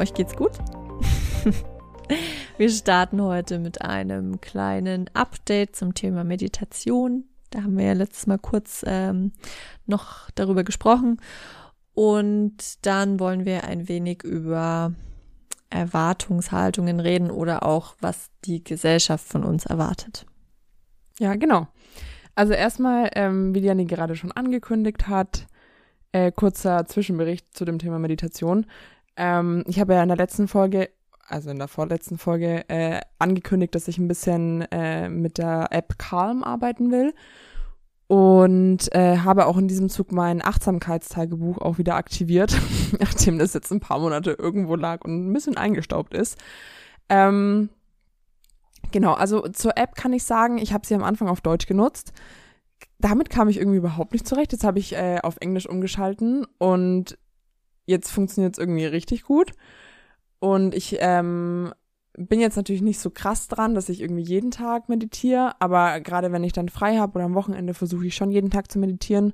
euch geht's gut. Wir starten heute mit einem kleinen Update zum Thema Meditation. Da haben wir ja letztes Mal kurz ähm, noch darüber gesprochen. Und dann wollen wir ein wenig über Erwartungshaltungen reden oder auch, was die Gesellschaft von uns erwartet. Ja, genau. Also erstmal, ähm, wie Diane gerade schon angekündigt hat, äh, kurzer Zwischenbericht zu dem Thema Meditation. Ähm, ich habe ja in der letzten Folge, also in der vorletzten Folge, äh, angekündigt, dass ich ein bisschen äh, mit der App Calm arbeiten will und äh, habe auch in diesem Zug mein Achtsamkeitstagebuch auch wieder aktiviert, nachdem das jetzt ein paar Monate irgendwo lag und ein bisschen eingestaubt ist. Ähm, genau, also zur App kann ich sagen, ich habe sie am Anfang auf Deutsch genutzt. Damit kam ich irgendwie überhaupt nicht zurecht. Jetzt habe ich äh, auf Englisch umgeschalten und jetzt funktioniert es irgendwie richtig gut. Und ich ähm, bin jetzt natürlich nicht so krass dran, dass ich irgendwie jeden Tag meditiere, aber gerade wenn ich dann frei habe oder am Wochenende versuche ich schon jeden Tag zu meditieren.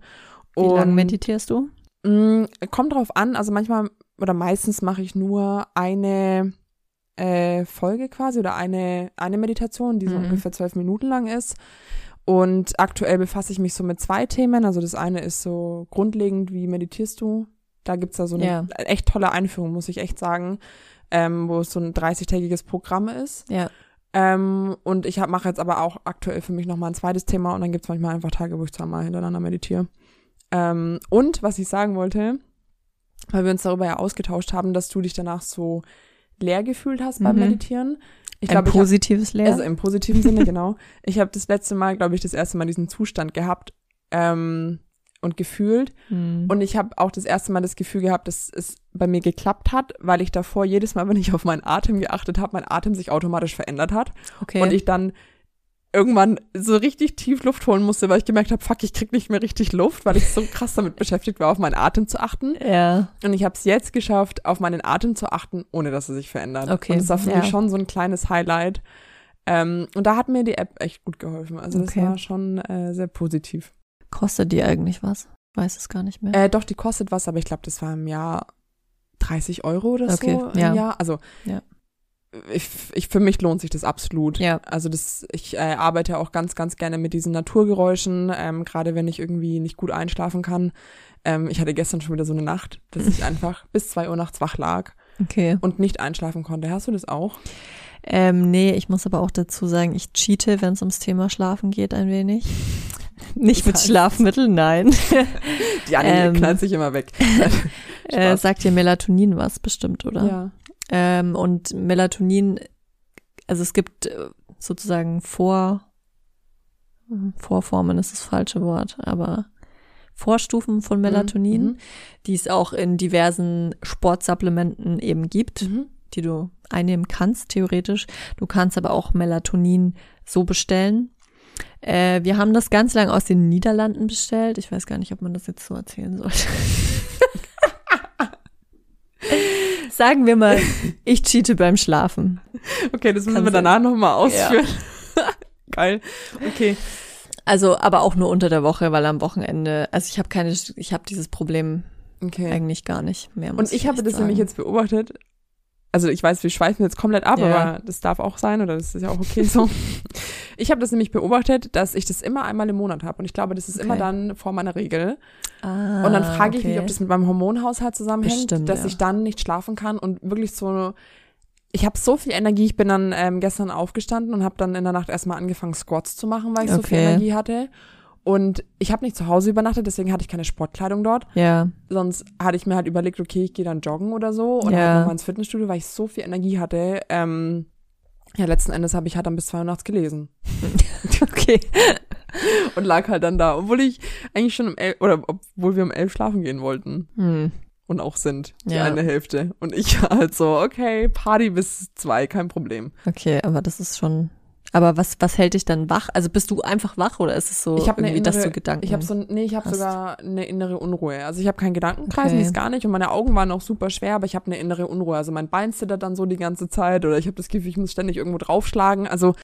Wie lange meditierst du? Mh, mm, kommt drauf an, also manchmal oder meistens mache ich nur eine äh, Folge quasi oder eine, eine Meditation, die so mhm. ungefähr zwölf Minuten lang ist. Und aktuell befasse ich mich so mit zwei Themen. Also das eine ist so grundlegend, wie meditierst du? Da gibt's da so eine ja. echt tolle Einführung, muss ich echt sagen ähm, wo es so ein 30-tägiges Programm ist. Ja. Ähm, und ich mache jetzt aber auch aktuell für mich nochmal ein zweites Thema und dann gibt's manchmal einfach Tage, wo ich zweimal hintereinander meditiere. Ähm, und was ich sagen wollte, weil wir uns darüber ja ausgetauscht haben, dass du dich danach so leer gefühlt hast beim mhm. Meditieren. Ich ein glaub, positives hab, Leer? Also im positiven Sinne, genau. Ich habe das letzte Mal, glaube ich, das erste Mal diesen Zustand gehabt, ähm, und gefühlt. Mhm. Und ich habe auch das erste Mal das Gefühl gehabt, dass es bei mir geklappt hat, weil ich davor jedes Mal, wenn ich auf meinen Atem geachtet habe, mein Atem sich automatisch verändert hat. Okay. Und ich dann irgendwann so richtig tief Luft holen musste, weil ich gemerkt habe, fuck, ich krieg nicht mehr richtig Luft, weil ich so krass damit beschäftigt war, auf meinen Atem zu achten. Ja. Und ich habe es jetzt geschafft, auf meinen Atem zu achten, ohne dass er sich verändert. Okay. Und das war für ja. mich schon so ein kleines Highlight. Ähm, und da hat mir die App echt gut geholfen. Also das okay. war schon äh, sehr positiv. Kostet die eigentlich was? Weiß es gar nicht mehr. Äh, doch, die kostet was, aber ich glaube, das war im Jahr 30 Euro oder okay, so im ja. Jahr. Also ja. ich, ich, für mich lohnt sich das absolut. Ja. Also das, ich äh, arbeite auch ganz, ganz gerne mit diesen Naturgeräuschen, ähm, gerade wenn ich irgendwie nicht gut einschlafen kann. Ähm, ich hatte gestern schon wieder so eine Nacht, dass ich einfach bis zwei Uhr nachts wach lag okay. und nicht einschlafen konnte. Hast du das auch? Ähm, nee, ich muss aber auch dazu sagen, ich cheate, wenn es ums Thema Schlafen geht, ein wenig. Nicht mit heißt, Schlafmitteln, nein. Die Anne ähm, knallt sich immer weg. äh, sagt dir Melatonin was bestimmt, oder? Ja. Ähm, und Melatonin, also es gibt äh, sozusagen Vor, Vorformen ist das falsche Wort, aber Vorstufen von Melatonin, mhm. die es auch in diversen Sportsupplementen eben gibt, mhm. die du einnehmen kannst, theoretisch. Du kannst aber auch Melatonin so bestellen, äh, wir haben das ganz lang aus den Niederlanden bestellt. Ich weiß gar nicht, ob man das jetzt so erzählen sollte. Sagen wir mal, ich cheate beim Schlafen. Okay, das müssen Kannst wir danach nochmal ausführen. Ja. Geil. Okay. Also, aber auch nur unter der Woche, weil am Wochenende, also ich habe keine, ich habe dieses Problem okay. eigentlich gar nicht mehr. Und ich, ich habe das sagen. nämlich jetzt beobachtet, also ich weiß, wir schweifen jetzt komplett ab, ja. aber das darf auch sein oder das ist ja auch okay so. ich habe das nämlich beobachtet, dass ich das immer einmal im Monat habe und ich glaube, das ist okay. immer dann vor meiner Regel. Ah, und dann frage ich okay. mich, ob das mit meinem Hormonhaushalt zusammenhängt, Bestimmt, dass ja. ich dann nicht schlafen kann und wirklich so ich habe so viel Energie, ich bin dann ähm, gestern aufgestanden und habe dann in der Nacht erstmal angefangen Squats zu machen, weil ich okay. so viel Energie hatte und ich habe nicht zu Hause übernachtet, deswegen hatte ich keine Sportkleidung dort. Ja. Sonst hatte ich mir halt überlegt, okay, ich gehe dann joggen oder so oder ja. halt nochmal ins Fitnessstudio, weil ich so viel Energie hatte. Ähm, ja, letzten Endes habe ich halt dann bis zwei Uhr nachts gelesen. okay. Und lag halt dann da, obwohl ich eigentlich schon um elf, oder obwohl wir um elf schlafen gehen wollten. Hm. Und auch sind, die ja. eine Hälfte. Und ich halt so, okay, Party bis zwei, kein Problem. Okay, aber das ist schon aber was, was hält dich dann wach? Also bist du einfach wach oder ist es so ich irgendwie, innere, dass du Gedanken Ich habe so, nee, ich habe sogar eine innere Unruhe. Also ich habe keinen Gedankenkreis, okay. gar nicht. Und meine Augen waren auch super schwer, aber ich habe eine innere Unruhe. Also mein Bein zittert dann so die ganze Zeit oder ich habe das Gefühl, ich muss ständig irgendwo draufschlagen. Also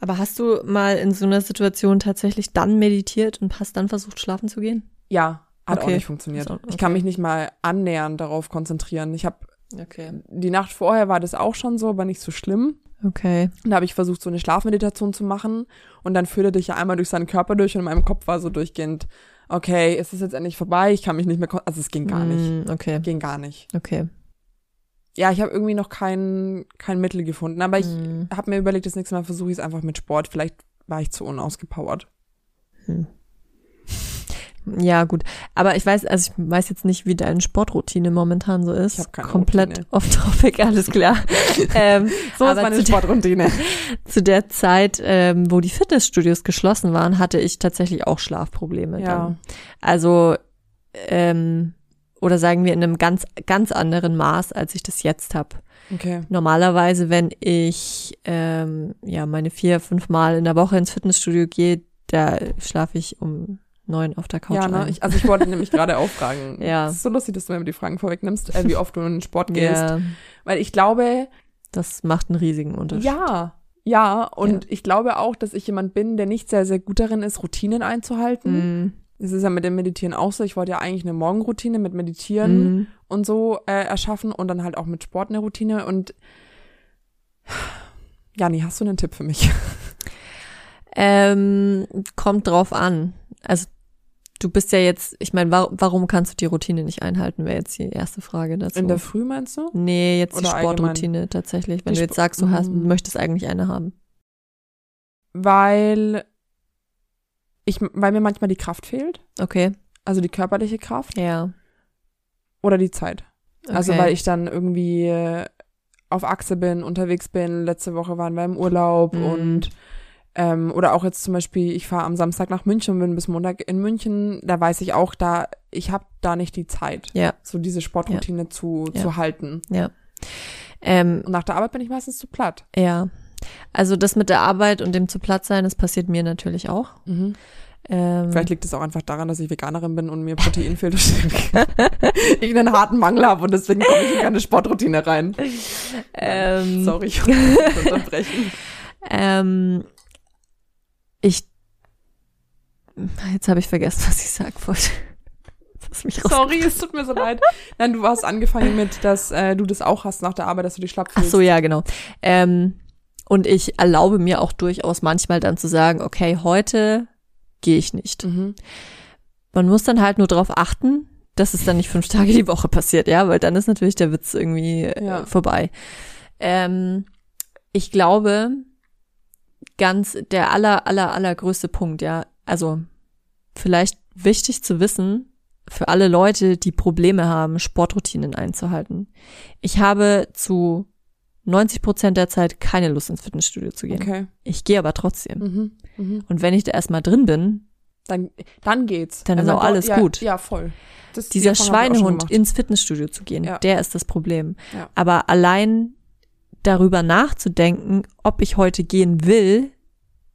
aber hast du mal in so einer Situation tatsächlich dann meditiert und hast dann versucht, schlafen zu gehen? Ja, hat auch Okay. nicht funktioniert. So, Ich kann okay. mich nicht mal annähernd darauf konzentrieren. Ich habe Okay. die Nacht vorher war das auch schon so, aber nicht so schlimm. Okay. Und da habe ich versucht, so eine Schlafmeditation zu machen. Und dann führte dich ja einmal durch seinen Körper durch und in meinem Kopf war so durchgehend, okay, ist es jetzt endlich vorbei? Ich kann mich nicht mehr, also es ging gar nicht. Mm, Okay. Ging gar nicht. Okay. Ja, ich habe irgendwie noch kein, kein Mittel gefunden. Aber ich Mm. habe mir überlegt, das nächste Mal versuche ich es einfach mit Sport. Vielleicht war ich zu unausgepowert. Ja, gut. Aber ich weiß, also ich weiß jetzt nicht, wie deine Sportroutine momentan so ist. Ich hab keine Komplett Routine. off-topic, alles klar. ähm, So ist meine zu der- Sportroutine. zu der Zeit, ähm, wo die Fitnessstudios geschlossen waren, hatte ich tatsächlich auch Schlafprobleme. Ja. Dann. Also, ähm, oder sagen wir in einem ganz, ganz anderen Maß, als ich das jetzt habe. Okay. Normalerweise, wenn ich ähm, ja meine vier, fünf Mal in der Woche ins Fitnessstudio gehe, da schlafe ich um neun auf der Couch Ja, ne? Ich, also ich wollte nämlich gerade auch fragen. Ja. Es ist so lustig, dass du mir die Fragen vorwegnimmst, äh, wie oft du in den Sport gehst. ja, Weil ich glaube, das macht einen riesigen Unterschied. ja, ja. Und ich glaube auch, dass ich jemand bin, der nicht sehr, sehr gut darin ist, Routinen einzuhalten. Mm, Es ist ja mit dem Meditieren auch so. Ich wollte ja eigentlich eine Morgenroutine mit Meditieren mm. und so äh, erschaffen und dann halt auch mit Sport eine Routine. Und Jani, hast du einen Tipp für mich? Ähm, kommt drauf an. Also du bist ja jetzt, ich meine, wa warum kannst du die Routine nicht einhalten, wäre jetzt die erste Frage dazu. In der Früh meinst du? nee, jetzt die Oder allgemein? Sportroutine tatsächlich. Wenn Die du jetzt sagst, du hast, Mm. möchtest eigentlich eine haben. Weil ich, weil mir manchmal die Kraft fehlt. Okay. Also die körperliche Kraft Ja. oder die Zeit. Also Okay. weil ich dann irgendwie auf Achse bin, unterwegs bin. Letzte Woche waren wir im Urlaub Mhm. und ähm, oder auch jetzt zum Beispiel, ich fahre am Samstag nach München und bin bis Montag in München. Da weiß ich auch, da ich habe da nicht die Zeit, Ja. so diese Sportroutine zu, Ja. zu halten. Ähm, Und nach der Arbeit bin ich meistens zu platt. ja. Also das mit der Arbeit und dem zu Platz sein, das passiert mir natürlich auch. Ähm, Vielleicht liegt es auch einfach daran, dass ich Veganerin bin und mir Protein fehlt. ich einen harten Mangel habe und deswegen komme ich in keine Sportroutine rein. ähm, Sorry, ich muss unterbrechen. Ähm, ich jetzt habe ich vergessen, was ich sagen wollte. Sorry, es tut mir so leid. Nein, du hast angefangen mit, dass äh, du das auch hast nach der Arbeit, dass du dich schlapp Ach fühlst. so, ja, genau. Ähm, und ich erlaube mir auch durchaus manchmal dann zu sagen, okay, heute gehe ich nicht. Mhm. Man muss dann halt nur darauf achten, dass es dann nicht fünf Tage die Woche passiert, ja, weil dann ist natürlich der Witz irgendwie äh, Ja. vorbei. Ähm, ich glaube, ganz der aller, aller, allergrößte Punkt, ja, also vielleicht wichtig zu wissen für alle Leute, die Probleme haben, Sportroutinen einzuhalten. Ich habe zu 90 Prozent der Zeit keine Lust ins Fitnessstudio zu gehen. Okay. Ich gehe aber trotzdem. Mhm. Mhm. Und wenn ich da erstmal drin bin, Dann, dann geht's. Dann ist Wenn auch alles ja, gut. Ja, voll. Das, die dieser Schweinehund ins Fitnessstudio zu gehen, Ja. der ist das Problem. Ja. Aber allein darüber nachzudenken, ob ich heute gehen will,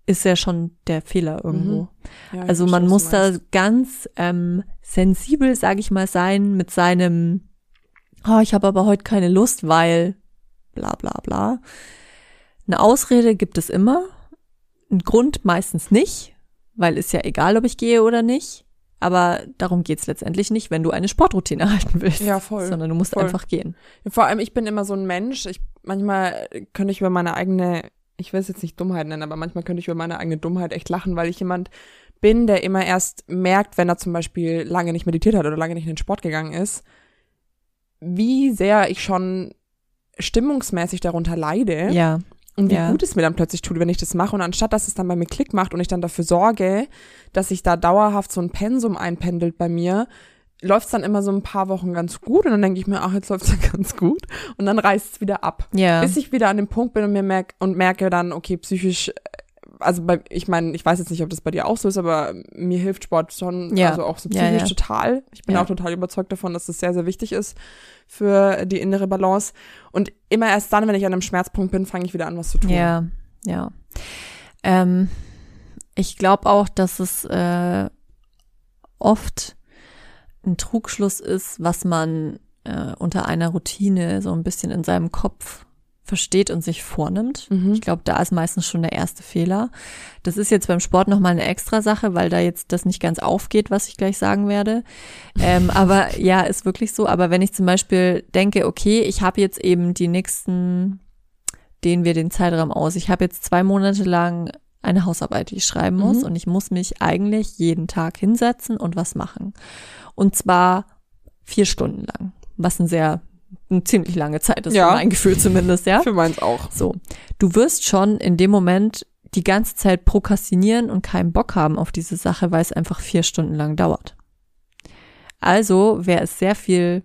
ist ja schon der Fehler irgendwo. Ja, ich Also man muss da ganz ähm, sensibel, sage ich mal, sein mit seinem, oh, ich habe aber heute keine Lust, weil bla bla bla. Eine Ausrede gibt es immer, einen Grund meistens nicht, weil ist ja egal, ob ich gehe oder nicht. Aber darum geht's letztendlich nicht, wenn du eine Sportroutine halten willst. Ja, voll, Sondern du musst voll. einfach gehen. Vor allem, ich bin immer so ein Mensch, ich, manchmal könnte ich über meine eigene, ich will es jetzt nicht Dummheit nennen, aber manchmal könnte ich über meine eigene Dummheit echt lachen, weil ich jemand bin, der immer erst merkt, wenn er zum Beispiel lange nicht meditiert hat oder lange nicht in den Sport gegangen ist, wie sehr ich schon stimmungsmäßig darunter leide Ja, und wie ja. gut es mir dann plötzlich tut, wenn ich das mache. Und anstatt, dass es dann bei mir Klick macht und ich dann dafür sorge, dass sich da dauerhaft so ein Pensum einpendelt bei mir, läuft es dann immer so ein paar Wochen ganz gut und dann denke ich mir, ach, jetzt läuft es ja ganz gut und dann reißt es wieder ab. ja, Bis ich wieder an dem Punkt bin und mir merk und merke dann, okay, psychisch, äh, also bei, ich meine, ich weiß jetzt nicht, ob das bei dir auch so ist, aber mir hilft Sport schon, Ja. also auch so psychisch ja. total. Ich bin auch total überzeugt davon, dass das sehr, sehr wichtig ist für die innere Balance. Und immer erst dann, wenn ich an einem Schmerzpunkt bin, fange ich wieder an, was zu tun. ja, ja. Ähm, ich glaube auch, dass es äh, oft ein Trugschluss ist, was man äh, unter einer Routine so ein bisschen in seinem Kopf versteht und sich vornimmt. Mhm. Ich glaube, da ist meistens schon der erste Fehler. Das ist jetzt beim Sport nochmal eine extra Sache, weil da jetzt das nicht ganz aufgeht, was ich gleich sagen werde. Ähm, aber ja, ist wirklich so. Aber wenn ich zum Beispiel denke, okay, ich habe jetzt eben die nächsten, dehnen wir den Zeitraum aus. Ich habe jetzt zwei Monate lang eine Hausarbeit, die ich schreiben muss mhm. und ich muss mich eigentlich jeden Tag hinsetzen und was machen. Und zwar vier Stunden lang, was ein sehr eine ziemlich lange Zeit ist, ja. für mein Gefühl zumindest, ja. Für meins auch. So. Du wirst schon in dem Moment die ganze Zeit prokrastinieren und keinen Bock haben auf diese Sache, weil es einfach vier Stunden lang dauert. Also wäre es sehr viel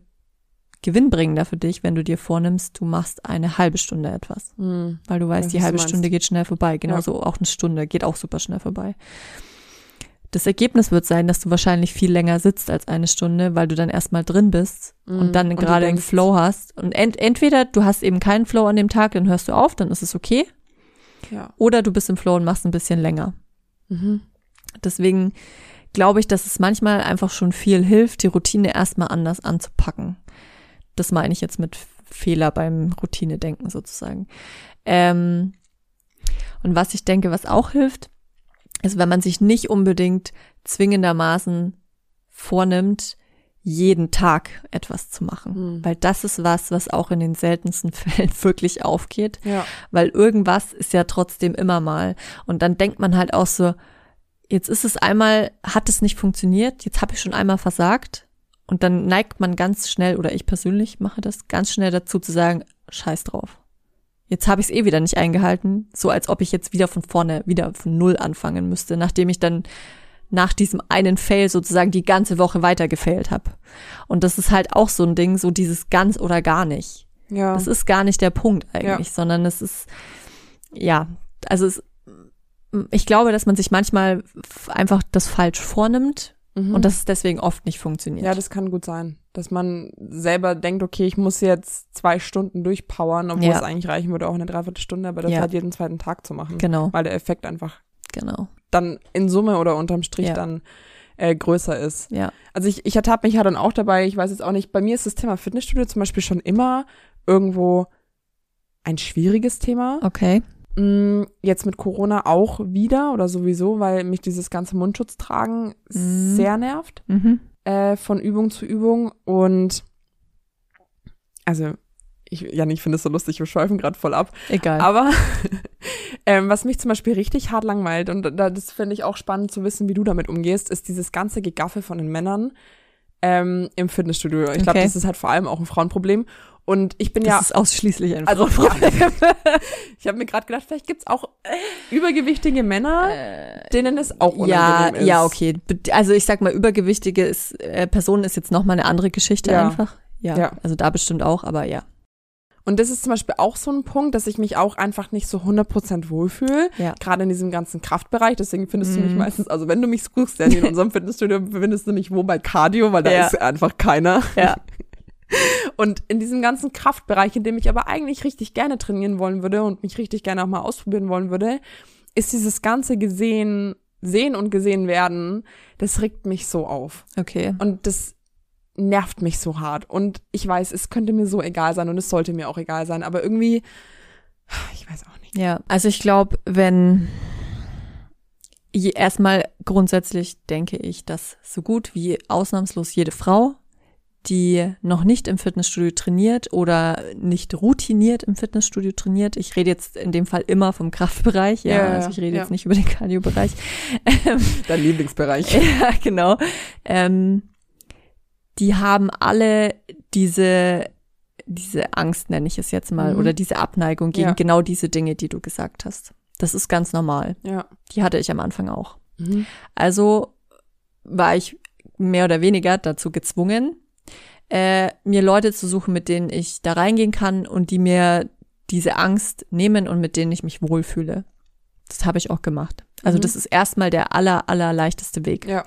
gewinnbringender für dich, wenn du dir vornimmst, du machst eine halbe Stunde etwas. Mhm. Weil du weißt, die halbe Stunde geht schnell vorbei. Genauso ja. auch eine Stunde geht auch super schnell vorbei. Das Ergebnis wird sein, dass du wahrscheinlich viel länger sitzt als eine Stunde, weil du dann erstmal drin bist mm, und dann gerade einen Flow hast. Und ent entweder du hast eben keinen Flow an dem Tag, dann hörst du auf, dann ist es okay. Ja. Oder du bist im Flow und machst ein bisschen länger. Mhm. Deswegen glaube ich, dass es manchmal einfach schon viel hilft, die Routine erstmal anders anzupacken. Das meine ich jetzt mit Fehler beim Routine-Denken sozusagen. Ähm, und was ich denke, was auch hilft, ist, wenn man sich nicht unbedingt zwingendermaßen vornimmt, jeden Tag etwas zu machen. Hm. Weil das ist was, was auch in den seltensten Fällen wirklich aufgeht. Ja. Weil irgendwas ist ja trotzdem immer mal. Und dann denkt man halt auch so, jetzt ist es einmal, hat es nicht funktioniert, jetzt habe ich schon einmal versagt. Und dann neigt man ganz schnell, oder ich persönlich mache das, ganz schnell dazu zu sagen, scheiß drauf jetzt habe ich es eh wieder nicht eingehalten, so als ob ich jetzt wieder von vorne, wieder von null anfangen müsste, nachdem ich dann nach diesem einen Fail sozusagen die ganze Woche weiter gefailt habe. Und das ist halt auch so ein Ding, so dieses ganz oder gar nicht. Ja. Das ist gar nicht der Punkt eigentlich, ja. sondern es ist, ja, also es, ich glaube, dass man sich manchmal einfach das falsch vornimmt mhm. und dass es deswegen oft nicht funktioniert. Ja, das kann gut sein dass man selber denkt, okay, ich muss jetzt zwei Stunden durchpowern, obwohl ja. es eigentlich reichen würde, auch eine Dreiviertelstunde, aber das ja. halt jeden zweiten Tag zu machen. Genau. Weil der Effekt einfach genau. dann in Summe oder unterm Strich ja. dann äh, größer ist. Ja. Also ich, ich ertappe mich ja dann auch dabei, ich weiß jetzt auch nicht, bei mir ist das Thema Fitnessstudio zum Beispiel schon immer irgendwo ein schwieriges Thema. Okay. Mm, jetzt mit Corona auch wieder oder sowieso, weil mich dieses ganze Mundschutz tragen mhm. sehr nervt. Mhm äh, von Übung zu Übung und also ich, ja, ich finde es so lustig, wir schweifen gerade voll ab. Egal. Aber ähm, was mich zum Beispiel richtig hart langweilt, und da, das finde ich auch spannend zu wissen, wie du damit umgehst, ist dieses ganze Gegaffe von den Männern ähm, im Fitnessstudio. Ich glaube, okay. das ist halt vor allem auch ein Frauenproblem. Und ich bin das ja. Das ist ausschließlich ein also, ich habe mir gerade gedacht, vielleicht gibt's auch übergewichtige Männer, äh, denen es auch unangenehm ja, ist. Ja, okay. Also ich sag mal, übergewichtige ist, äh, Personen ist jetzt nochmal eine andere Geschichte ja. einfach. Ja, ja. Also da bestimmt auch, aber ja. Und das ist zum Beispiel auch so ein Punkt, dass ich mich auch einfach nicht so 100% wohlfühle. Ja. Gerade in diesem ganzen Kraftbereich. Deswegen findest mm. du mich mhm. meistens, also wenn du mich suchst, in unserem Fitnessstudio findest du mich wo bei Cardio, weil da ja. ist einfach keiner. Ja. Und in diesem ganzen Kraftbereich, in dem ich aber eigentlich richtig gerne trainieren wollen würde und mich richtig gerne auch mal ausprobieren wollen würde, ist dieses ganze gesehen, sehen und gesehen werden, das regt mich so auf. Okay. Und das nervt mich so hart. Und ich weiß, es könnte mir so egal sein und es sollte mir auch egal sein, aber irgendwie, ich weiß auch nicht. Ja, also ich glaube, wenn erstmal grundsätzlich denke ich, dass so gut wie ausnahmslos jede Frau die noch nicht im Fitnessstudio trainiert oder nicht routiniert im Fitnessstudio trainiert. Ich rede jetzt in dem Fall immer vom Kraftbereich, ja, ja also ich rede ja. jetzt nicht über den Kardiobereich. Dein Lieblingsbereich. ja, genau. Ähm, die haben alle diese diese Angst, nenne ich es jetzt mal, mhm. oder diese Abneigung gegen ja. genau diese Dinge, die du gesagt hast. Das ist ganz normal. Ja. Die hatte ich am Anfang auch. Mhm. Also war ich mehr oder weniger dazu gezwungen, äh, mir Leute zu suchen, mit denen ich da reingehen kann und die mir diese Angst nehmen und mit denen ich mich wohlfühle. Das habe ich auch gemacht. Also mhm. das ist erstmal der aller, aller leichteste Weg. Ja.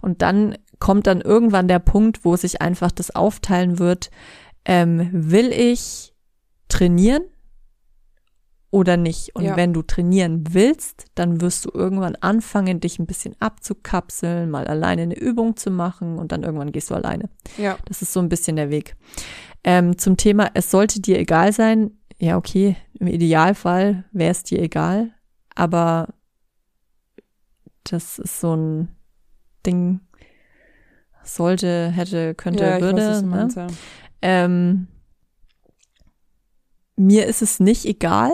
Und dann kommt dann irgendwann der Punkt, wo sich einfach das aufteilen wird, ähm, will ich trainieren oder nicht. Und ja. wenn du trainieren willst, dann wirst du irgendwann anfangen, dich ein bisschen abzukapseln, mal alleine eine Übung zu machen und dann irgendwann gehst du alleine. Ja. Das ist so ein bisschen der Weg. Ähm, zum Thema, es sollte dir egal sein. ja, okay, im Idealfall wäre es dir egal, aber das ist so ein Ding, sollte, hätte, könnte, ja, würde. weiß, ne? meinst, ja. ähm, mir ist es nicht egal,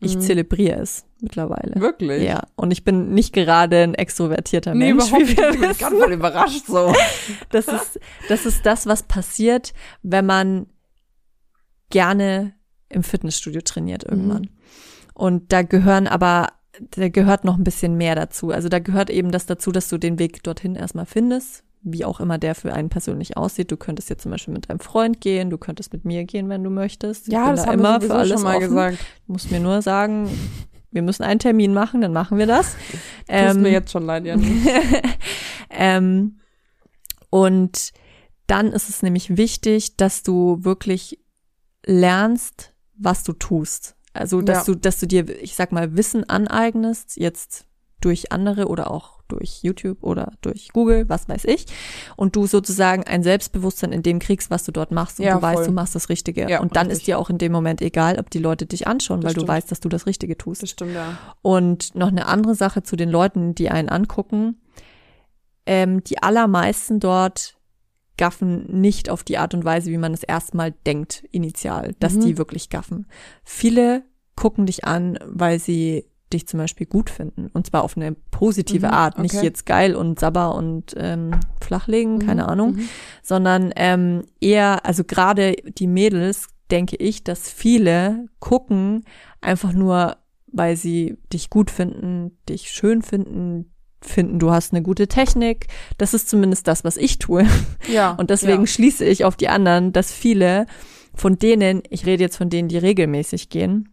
ich Mhm. zelebriere es mittlerweile. Wirklich? Ja, und ich bin nicht gerade ein extrovertierter Nee, Mensch. überhaupt wie nicht. Ich bin ganz voll überrascht so. Das ist, das ist das, was passiert, wenn man gerne im Fitnessstudio trainiert irgendwann. Mhm. Und da gehören aber, da gehört noch ein bisschen mehr dazu. Also da gehört eben das dazu, dass du den Weg dorthin erstmal findest, wie auch immer der für einen persönlich aussieht. Du könntest jetzt zum Beispiel mit deinem Freund gehen, du könntest mit mir gehen, wenn du möchtest. Ich Ja, das da haben wir sowieso schon mal offen. gesagt. Du musst mir nur sagen, wir müssen einen Termin machen, dann machen wir das. Tut mir jetzt schon leid, Janni. ähm, und dann ist es nämlich wichtig, dass du wirklich lernst, was du tust. Also, dass Ja. du, dass du dir, ich sag mal, Wissen aneignest, jetzt durch andere oder auch durch YouTube oder durch Google, was weiß ich, und du sozusagen ein Selbstbewusstsein in dem kriegst, was du dort machst und Ja, du weißt, voll. du machst das Richtige. Ja, und dann richtig. ist dir auch in dem Moment egal, ob die Leute dich anschauen, Das weil du stimmt. weißt, dass du das Richtige tust. Das stimmt, ja. Und noch eine andere Sache zu den Leuten, die einen angucken. Ähm, die allermeisten dort gaffen nicht auf die Art und Weise, wie man es erstmal denkt, initial, dass Mhm. die wirklich gaffen. Viele gucken dich an, weil sie dich zum Beispiel gut finden. Und zwar auf eine positive Mhm, Art. Nicht okay. jetzt geil und sabber und ähm, flachlegen, keine Mhm, Ahnung mhm. sondern ähm, eher, also gerade die Mädels, denke ich, dass viele gucken einfach nur, weil sie dich gut finden, dich schön finden, finden, du hast eine gute Technik. Das ist zumindest das, was ich tue. Ja. Und deswegen Ja. schließe ich auf die anderen, dass viele von denen, ich rede jetzt von denen, die regelmäßig gehen,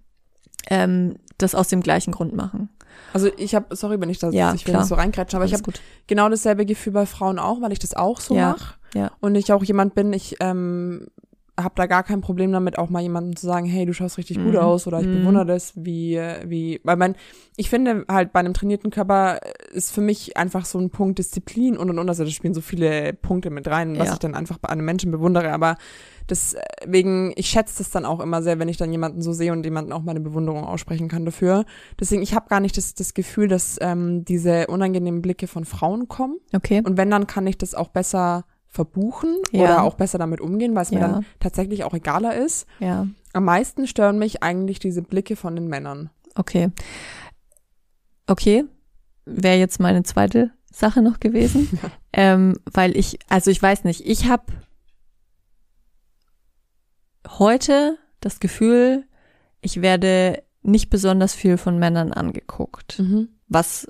ähm, das aus dem gleichen Grund machen. Also ich habe, sorry, wenn ich das, Ja, ich will klar. nicht so reinkrätschen, aber ich Alles habe gut. genau dasselbe Gefühl bei Frauen auch, weil ich das auch so Ja, mache. ja. Und ich auch jemand bin, ich ähm, habe da gar kein Problem damit, auch mal jemandem zu sagen, hey, du schaust richtig gut Mhm. aus oder ich Mhm. bewundere das, wie, wie, weil man, ich finde halt bei einem trainierten Körper ist für mich einfach so ein Punkt Disziplin und und und, also da spielen so viele Punkte mit rein, was Ja. ich dann einfach bei einem Menschen bewundere, aber deswegen, ich schätze das dann auch immer sehr, wenn ich dann jemanden so sehe und jemanden auch meine Bewunderung aussprechen kann dafür. Deswegen, ich habe gar nicht das, das Gefühl, dass ähm, diese unangenehmen Blicke von Frauen kommen. Okay. Und wenn, dann kann ich das auch besser verbuchen Ja. oder auch besser damit umgehen, weil es mir Ja. dann tatsächlich auch egaler ist. Ja. Am meisten stören mich eigentlich diese Blicke von den Männern. Okay. Okay. Wäre jetzt meine zweite Sache noch gewesen. ähm, weil ich, also ich weiß nicht, ich habe heute das Gefühl, ich werde nicht besonders viel von Männern angeguckt. Was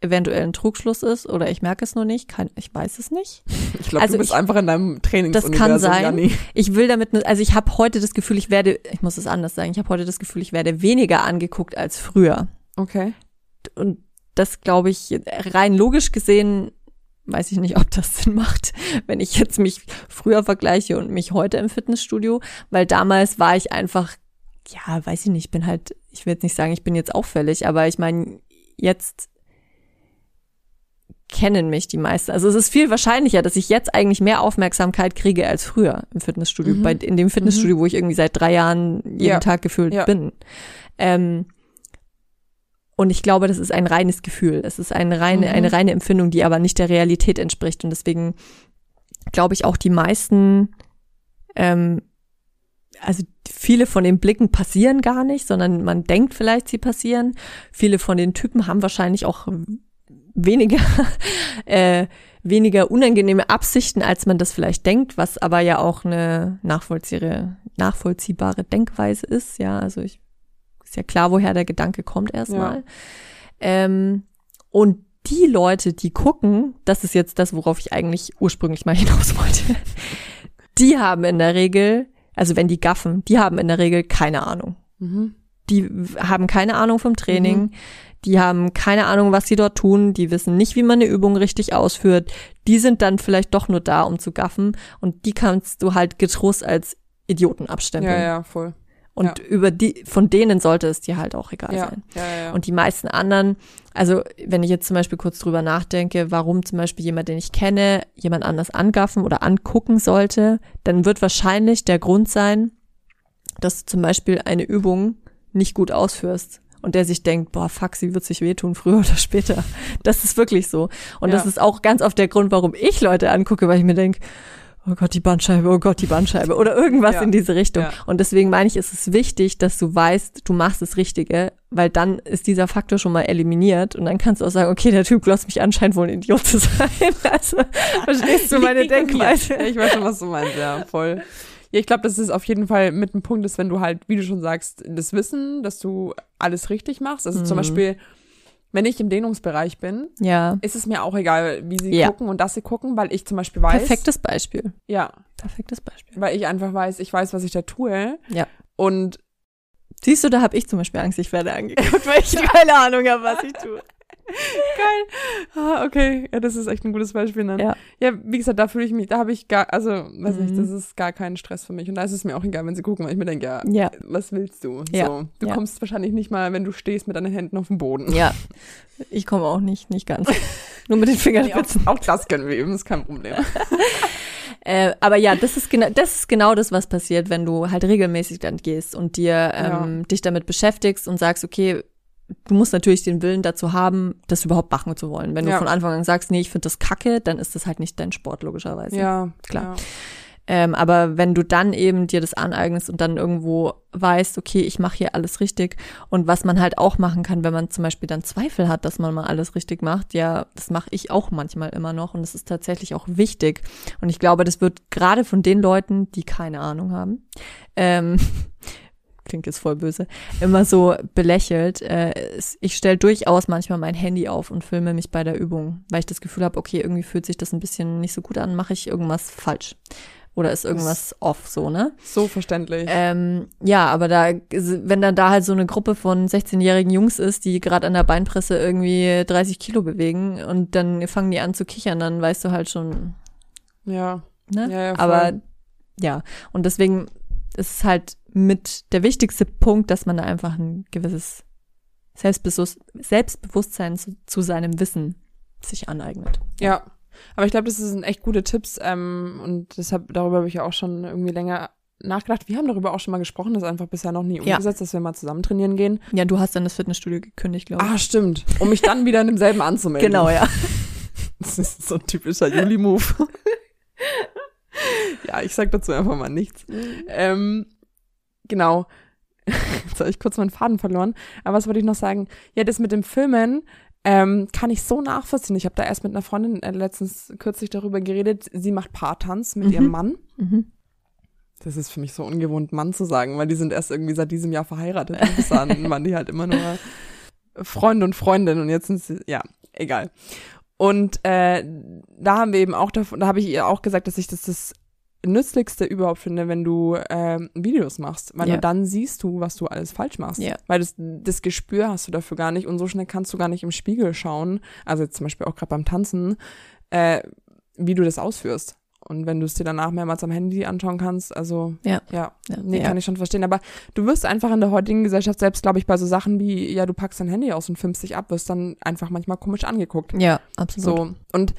eventuell ein Trugschluss ist oder ich merke es nur nicht, kann, ich weiß es nicht. Ich glaube, Also du bist ich- einfach in deinem Das Trainingsuniversum, kann sein. Janni. Ich will damit, also ich habe heute das Gefühl, ich werde, ich muss es anders sagen, ich habe heute das Gefühl, ich werde weniger angeguckt als früher. Okay. und das glaube ich rein logisch gesehen weiß ich nicht, ob das Sinn macht, wenn ich jetzt mich früher vergleiche und mich heute im Fitnessstudio, weil damals war ich einfach ja, weiß ich nicht, ich bin halt ich will jetzt nicht sagen, ich bin jetzt auffällig, aber ich meine, jetzt kennen mich die meisten. Also es ist viel wahrscheinlicher, dass ich jetzt eigentlich mehr Aufmerksamkeit kriege als früher im Fitnessstudio, Mhm. bei in dem Fitnessstudio, wo ich irgendwie seit drei Jahren jeden Ja. Tag gefühlt Ja. bin. Ähm, und ich glaube, das ist ein reines Gefühl. Es ist eine reine, Mhm. eine reine Empfindung, die aber nicht der Realität entspricht. Und deswegen glaube ich auch die meisten, ähm, also viele von den Blicken passieren gar nicht, sondern man denkt vielleicht, sie passieren. Viele von den Typen haben wahrscheinlich auch weniger, äh, weniger unangenehme Absichten, als man das vielleicht denkt, was aber ja auch eine nachvollziehbare, nachvollziehbare Denkweise ist. Ja, also ich, ist ja klar, woher der Gedanke kommt erstmal. Ähm, und die Leute, die gucken, das ist jetzt das, worauf ich eigentlich ursprünglich mal hinaus wollte, die haben in der Regel, also wenn die gaffen, die haben in der Regel keine Ahnung. Mhm. Die haben keine Ahnung vom Training. Mhm. Die haben keine Ahnung, was sie dort tun. Die wissen nicht, wie man eine Übung richtig ausführt. Die sind dann vielleicht doch nur da, um zu gaffen. Und die kannst du halt getrost als Idioten abstempeln. Ja, ja, voll. Und über die, von denen sollte es dir halt auch egal Ja, sein. ja, ja. Und die meisten anderen, also wenn ich jetzt zum Beispiel kurz drüber nachdenke, warum zum Beispiel jemand, den ich kenne, jemand anders angaffen oder angucken sollte, dann wird wahrscheinlich der Grund sein, dass du zum Beispiel eine Übung nicht gut ausführst und der sich denkt, boah, fuck, sie wird sich wehtun, früher oder später. Das ist wirklich so. Und ja. das ist auch ganz oft der Grund, warum ich Leute angucke, weil ich mir denke, oh Gott, die Bandscheibe, oh Gott, die Bandscheibe oder irgendwas ja. in diese Richtung. Ja. Und deswegen meine ich, ist es wichtig, dass du weißt, du machst das Richtige, weil dann ist dieser Faktor schon mal eliminiert und dann kannst du auch sagen, okay, der Typ glotzt mich anscheinend wohl ein Idiot zu sein. Also, verstehst du meine Denkweise? ich weiß schon, was du meinst, ja, voll. Ja, ich glaube, dass es auf jeden Fall mit einem Punkt ist, wenn du halt, wie du schon sagst, das Wissen, dass du alles richtig machst. Also mhm. zum Beispiel, wenn ich im Dehnungsbereich bin, ja. ist es mir auch egal, wie sie ja. gucken und dass sie gucken, weil ich zum Beispiel weiß. Perfektes Beispiel. Ja. Perfektes Beispiel. Weil ich einfach weiß, ich weiß, was ich da tue. Ja. Und Siehst du, da habe ich zum Beispiel Angst, ich werde angeguckt, weil ich keine Ahnung habe, was ich tue. Geil. Ah, okay. Ja, das ist echt ein gutes Beispiel. Dann. Ja. ja, wie gesagt, da fühle ich mich, da habe ich gar, also, weiß mhm. nicht, das ist gar kein Stress für mich. Und da ist es mir auch egal, wenn sie gucken, weil ich mir denke, ja, ja. was willst du? Ja. So, du ja. kommst wahrscheinlich nicht mal, wenn du stehst mit deinen Händen auf dem Boden. Ja. Ich komme auch nicht, nicht ganz. Nur mit den Fingerspitzen. Nee, auch, auch das können wir üben, ist kein Problem. Äh, aber ja, das ist genau, das ist genau das, was passiert, wenn du halt regelmäßig dann gehst und dir ähm, dich damit beschäftigst und sagst, okay, du musst natürlich den Willen dazu haben, das überhaupt machen zu wollen. Wenn ja. du von Anfang an sagst, nee, ich finde das kacke, dann ist das halt nicht dein Sport, logischerweise. Ja, klar. Ja. Ähm, aber wenn du dann eben dir das aneignest und dann irgendwo weißt, okay, ich mache hier alles richtig und was man halt auch machen kann, wenn man zum Beispiel dann Zweifel hat, dass man mal alles richtig macht, ja, das mache ich auch manchmal immer noch und das ist tatsächlich auch wichtig. Und ich glaube, das wird gerade von den Leuten, die keine Ahnung haben, ähm, klingt jetzt voll böse, immer so belächelt. Äh, ich stelle durchaus manchmal mein Handy auf und filme mich bei der Übung, weil ich das Gefühl habe, okay, irgendwie fühlt sich das ein bisschen nicht so gut an, mache ich irgendwas falsch. Oder ist irgendwas off, so, ne? So verständlich. Ähm, ja, aber da, wenn dann da halt so eine Gruppe von 16-jährigen Jungs ist, die gerade an der Beinpresse irgendwie 30 Kilo bewegen und dann fangen die an zu kichern, dann weißt du halt schon. Ja. Ne? Ja, ja, aber ja, und deswegen ist es halt mit der wichtigste Punkt, dass man da einfach ein gewisses Selbstbewusstsein zu, zu seinem Wissen sich aneignet. Ja. Aber ich glaube, das sind echt gute Tipps ähm, und deshalb darüber habe ich ja auch schon irgendwie länger nachgedacht. Wir haben darüber auch schon mal gesprochen, das ist einfach bisher noch nie umgesetzt, ja. dass wir mal zusammen trainieren gehen. Ja, du hast dann das Fitnessstudio gekündigt, glaube ich. Ah, stimmt. Um mich dann wieder in demselben anzumelden. Genau, ja. Das ist so ein typischer Juli-Move. ja, ich sag dazu einfach mal nichts. Mhm. Ähm, genau. Jetzt habe ich kurz meinen Faden verloren. Aber was wollte ich noch sagen? Ja, das mit dem Filmen, ähm, kann ich so nachvollziehen. Ich habe da erst mit einer Freundin äh, letztens kürzlich darüber geredet. Sie macht Paartanz mit mhm. ihrem Mann. Mhm. Das ist für mich so ungewohnt, Mann zu sagen, weil die sind erst irgendwie seit diesem Jahr verheiratet. Bis dahin waren die halt immer nur Freunde und Freundin und jetzt sind sie, ja, egal. Und äh, da haben wir eben auch davon, da habe ich ihr auch gesagt, dass ich das das nützlichste überhaupt finde, wenn du ähm, Videos machst, weil ja. dann siehst du, was du alles falsch machst. Ja. Weil das, das Gespür hast du dafür gar nicht und so schnell kannst du gar nicht im Spiegel schauen, also jetzt zum Beispiel auch gerade beim Tanzen, äh, wie du das ausführst. Und wenn du es dir danach mehrmals am Handy anschauen kannst, also ja, ja, ja nee, ja. kann ich schon verstehen. Aber du wirst einfach in der heutigen Gesellschaft selbst, glaube ich, bei so Sachen wie, ja, du packst dein Handy aus und filmst dich ab, wirst dann einfach manchmal komisch angeguckt. Ja, absolut. So. Und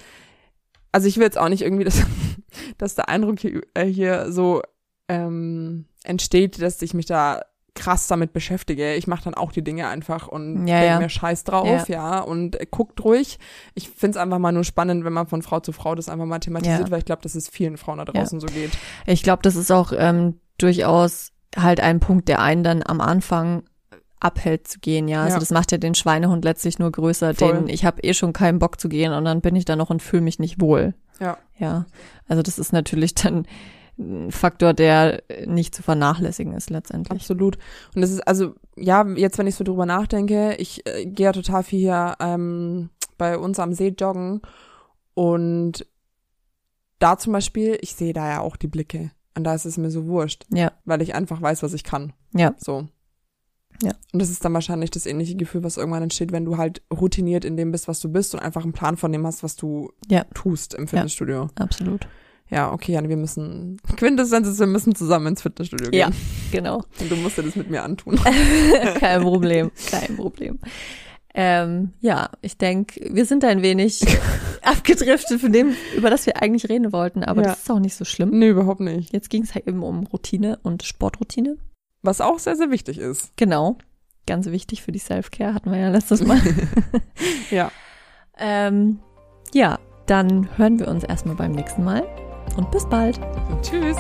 also ich will jetzt auch nicht irgendwie, dass, dass der Eindruck hier, äh, hier so ähm, entsteht, dass ich mich da krass damit beschäftige. Ich mache dann auch die Dinge einfach und ja, ja. mir Scheiß drauf, ja, ja und äh, guckt ruhig. Ich find's einfach mal nur spannend, wenn man von Frau zu Frau das einfach mal thematisiert, weil ich glaube, dass es vielen Frauen da draußen so geht. Ich glaube, das ist auch ähm, durchaus halt ein Punkt, der einen dann am Anfang abhält zu gehen, ja. Also ja. das macht ja den Schweinehund letztlich nur größer, Voll. den ich habe eh schon keinen Bock zu gehen und dann bin ich da noch und fühle mich nicht wohl. Ja. Ja. Also das ist natürlich dann ein Faktor, der nicht zu vernachlässigen ist letztendlich. Absolut. Und das ist also, ja, jetzt wenn ich so drüber nachdenke, ich äh, gehe ja total viel hier ähm, bei uns am See joggen und da zum Beispiel, ich sehe da ja auch die Blicke. Und da ist es mir so wurscht. Ja. Weil ich einfach weiß, was ich kann. Ja. So. Ja. Und das ist dann wahrscheinlich das ähnliche Gefühl, was irgendwann entsteht, wenn du halt routiniert in dem bist, was du bist und einfach einen Plan von dem hast, was du ja. tust im Fitnessstudio. Ja, absolut. Ja, okay, Jan, wir müssen, Quintessenz ist, wir müssen zusammen ins Fitnessstudio gehen. Ja, genau. Und du musst dir das mit mir antun. kein Problem, kein Problem. Ähm, ja, ich denke, wir sind ein wenig abgedriftet von dem, über das wir eigentlich reden wollten, aber ja. das ist auch nicht so schlimm. Nee, überhaupt nicht. Jetzt ging es halt eben um Routine und Sportroutine. Was auch sehr, sehr wichtig ist. Genau. Ganz wichtig für die Self-Care, hatten wir ja letztes Mal. ja. Ähm, ja, dann hören wir uns erstmal beim nächsten Mal und bis bald. Tschüss.